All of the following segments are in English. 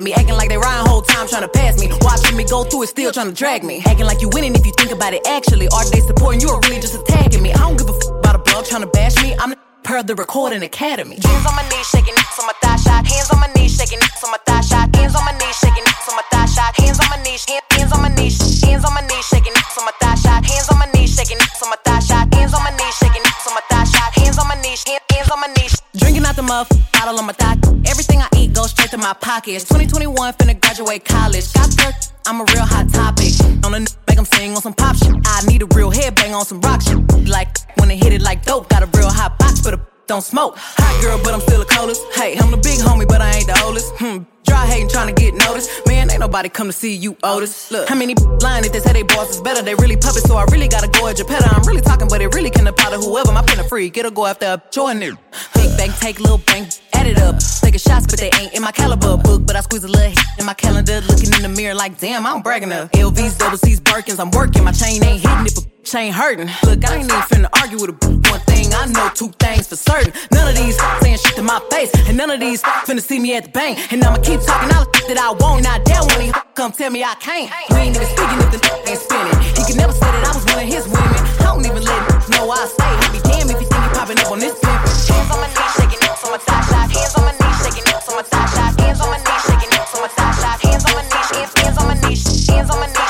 At me. Acting like they riding whole time trying to pass me. Watching me go through it, still trying to drag me. Acting like you winning if you think about it actually. Are they supporting you or really just attacking me? I don't give a f about a blog trying to bash me. I'm the per of the recording academy. Hands on my knees, shaking on my out the muff, bottle on my thigh. Everything I eat goes straight to my pockets. 2021, finna graduate college. Got there, I'm a real hot topic. On the make them sing on some pop shit. I need a real headbang on some rock shit. Like when they hit it like dope, got a real hot box for the don't smoke. Hot girl, but I'm still a coldest. Hey, I'm the big homie, but I ain't the oldest. Hmm. Dry hating, trying to get noticed. Man, ain't nobody come to see you, Otis. Look, how many lying if they say they boss is better? They really puppets, so I really gotta go at petter. I'm really talking, but it really can apply to whoever. My pen a get a go after a join it. Big bang, take little bang, add it up. Taking shots, but they ain't in my caliber book. But I squeeze a little in my calendar, looking in the mirror like, damn, I'm bragging up. LVs, double C's, Birkins, I'm working. My chain ain't hitting it, but chain hurting. Look, I ain't even finna argue with a one thing. I know two things for certain. None of these saying shit to my face, and none of these finna see me at the bank. And I'ma keep talking all the that I want. Now damn when he come tell me I can't. We ain't even speaking if the ain't spinning. He could never say that I was one of his women. I don't even let know I say. He be damn if you think he popping up on this pimp. Hands on my knees, shaking it, so my thigh hands on my knees, shaking Hands on my thigh shot. Hands on my knees, shaking Hands on my thigh shot. Hands on my knees, hands, hands on my knees, hands on my knees.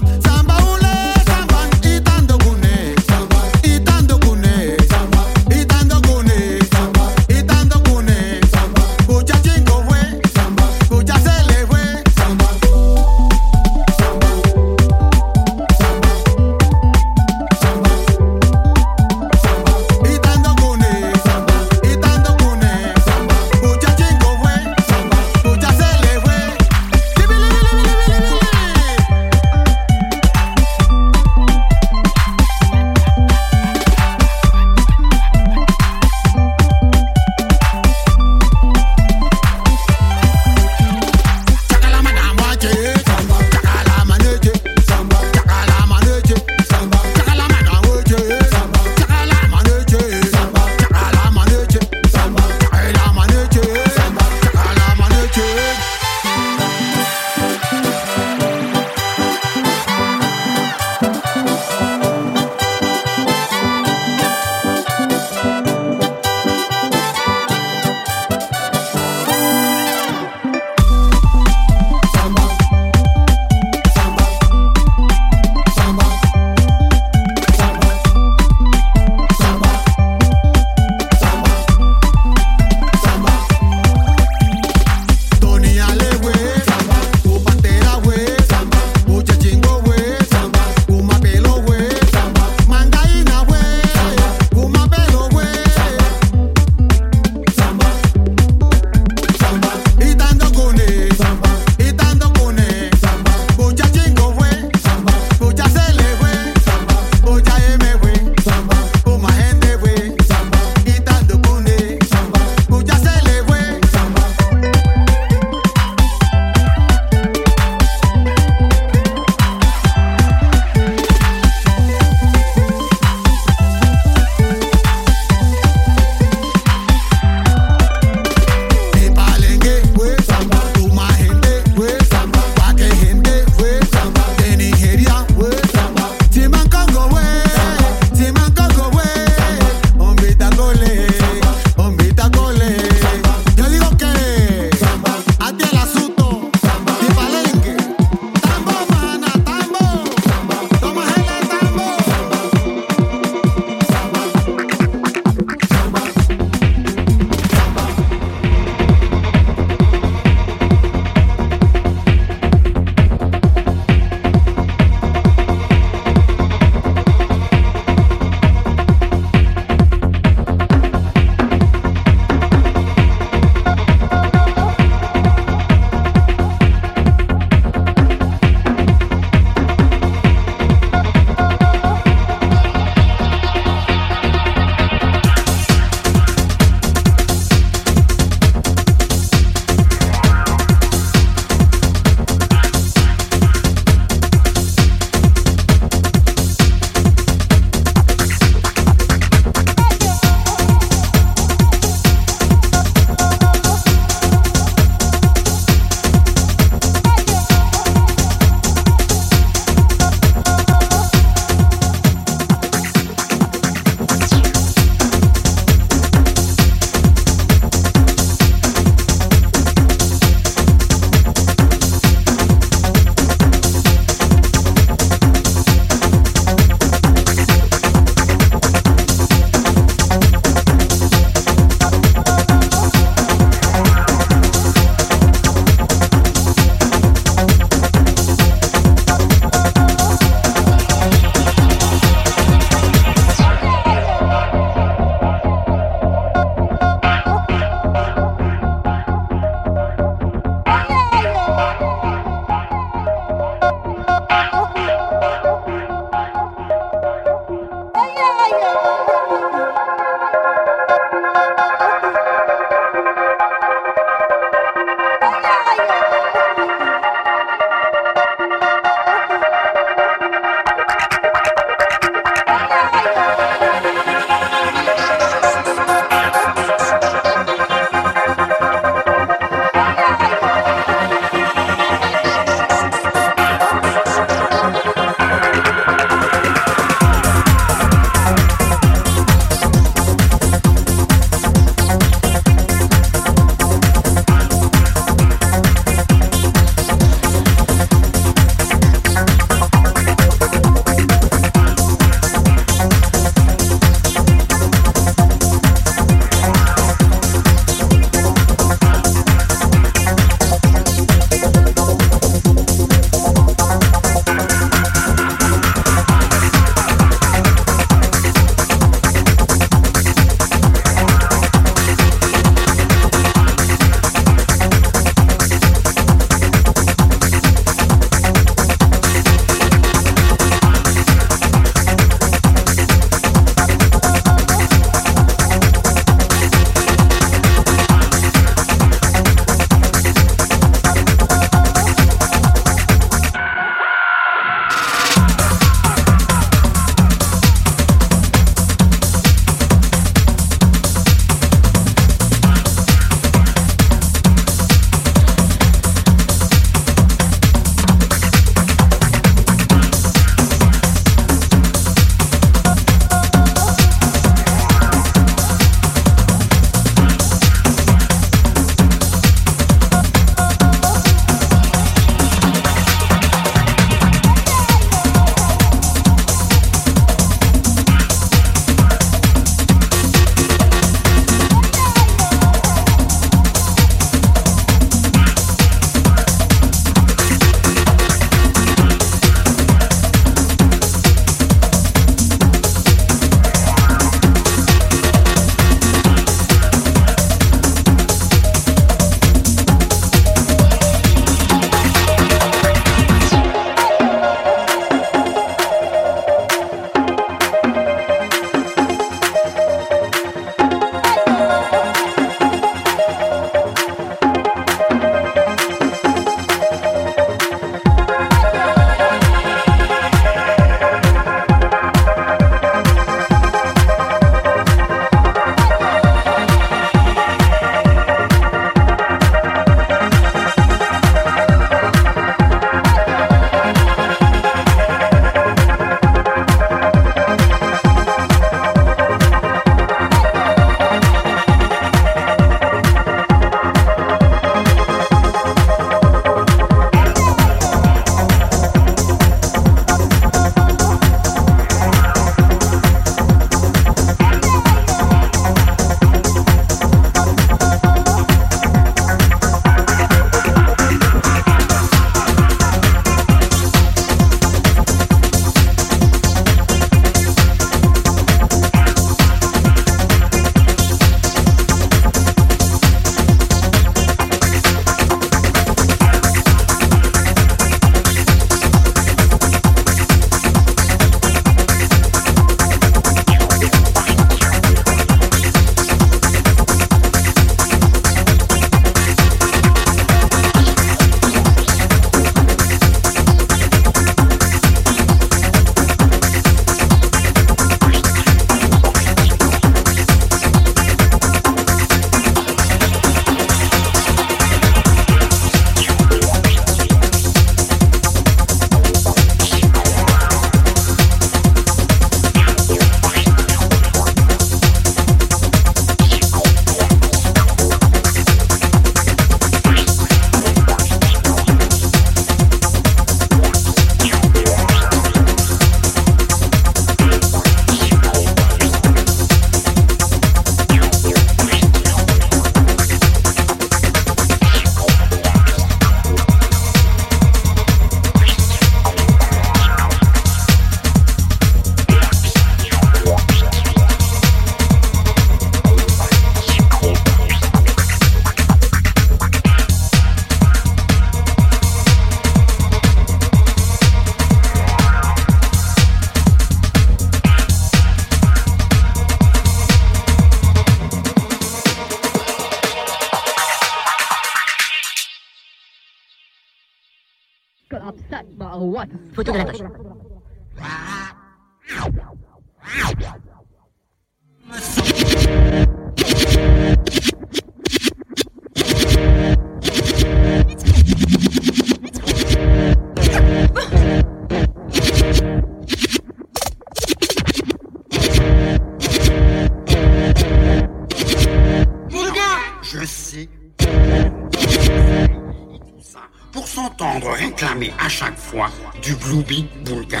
Réclamer à chaque fois du Glooby Boulga.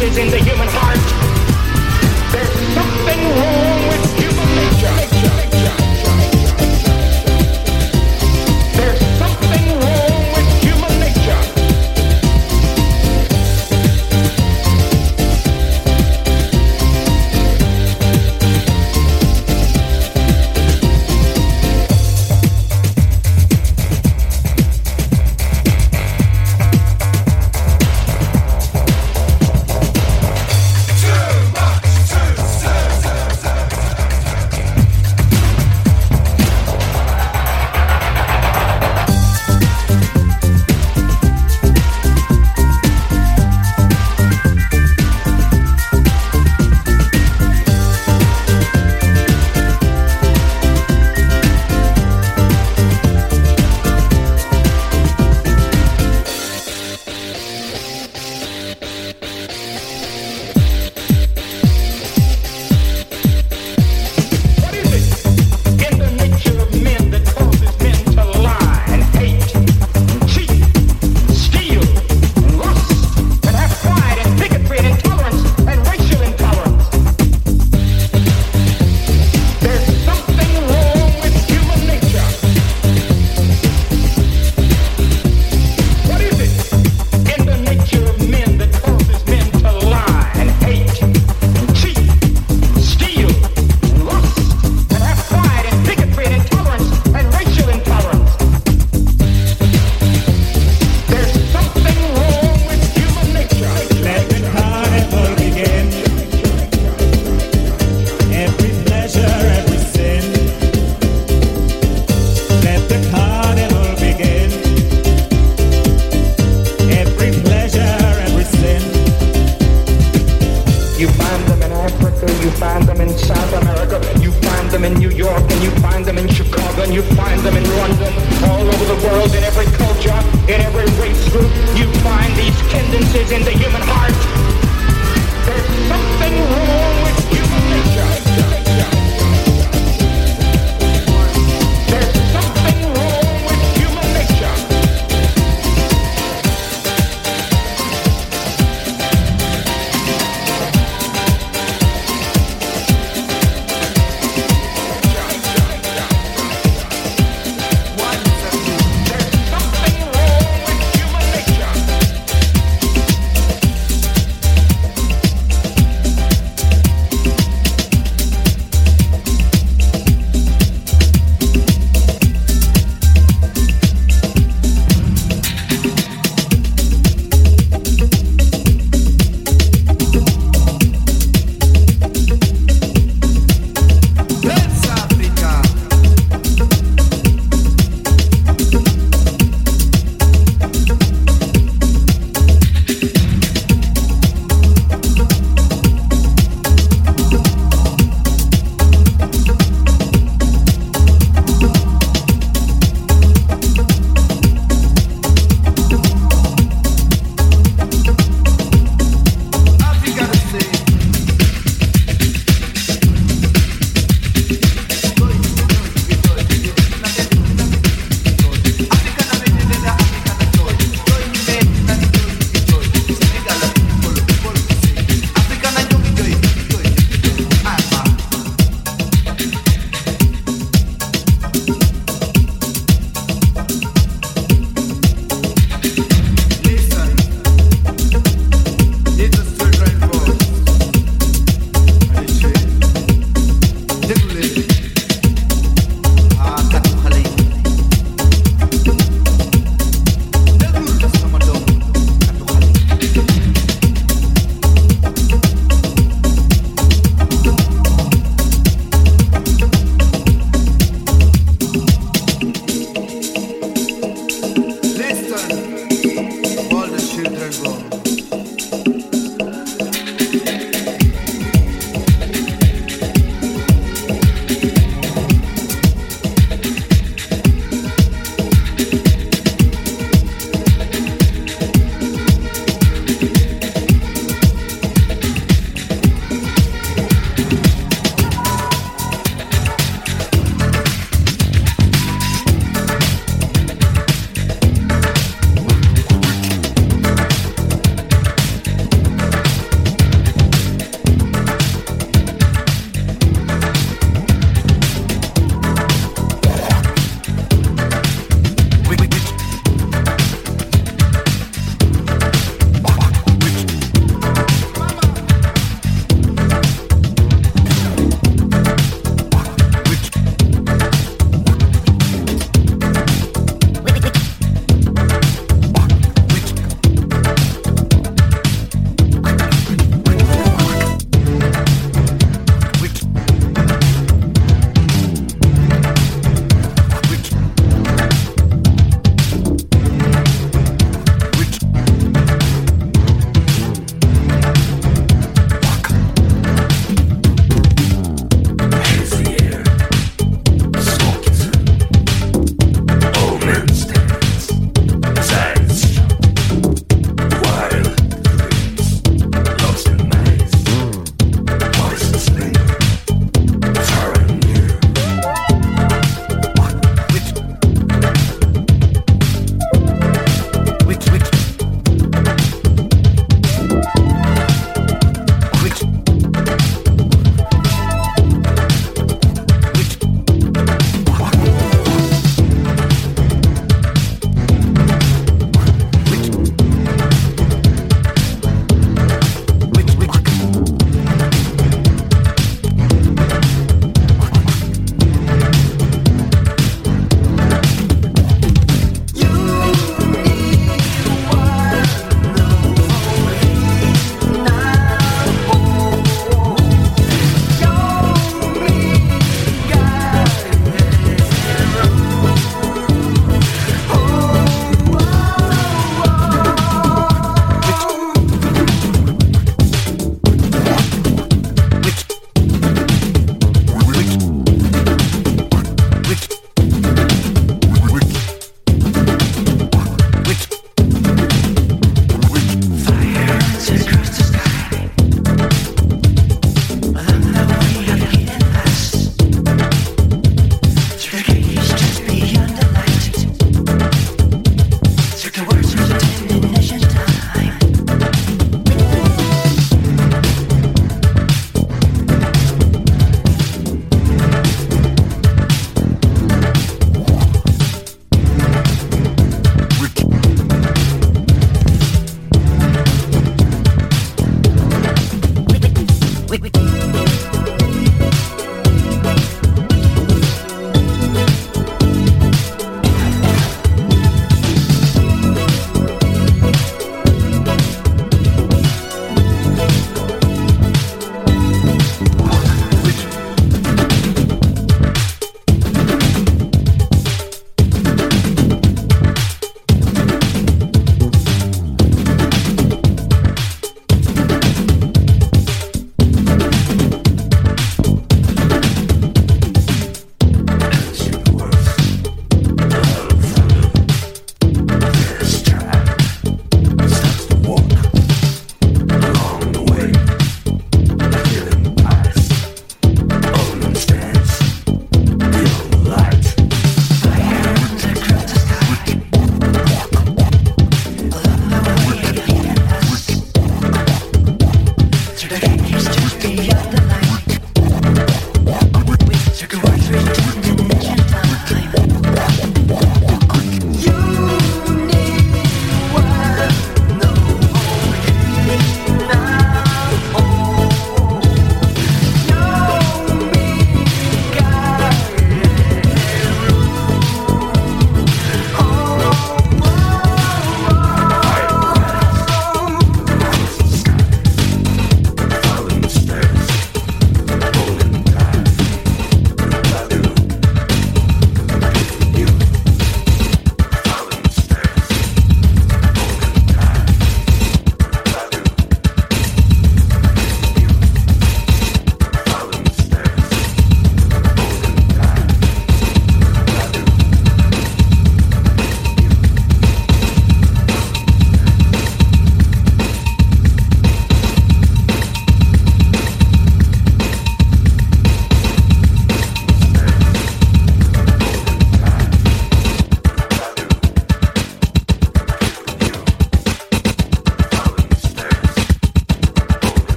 In the human heart.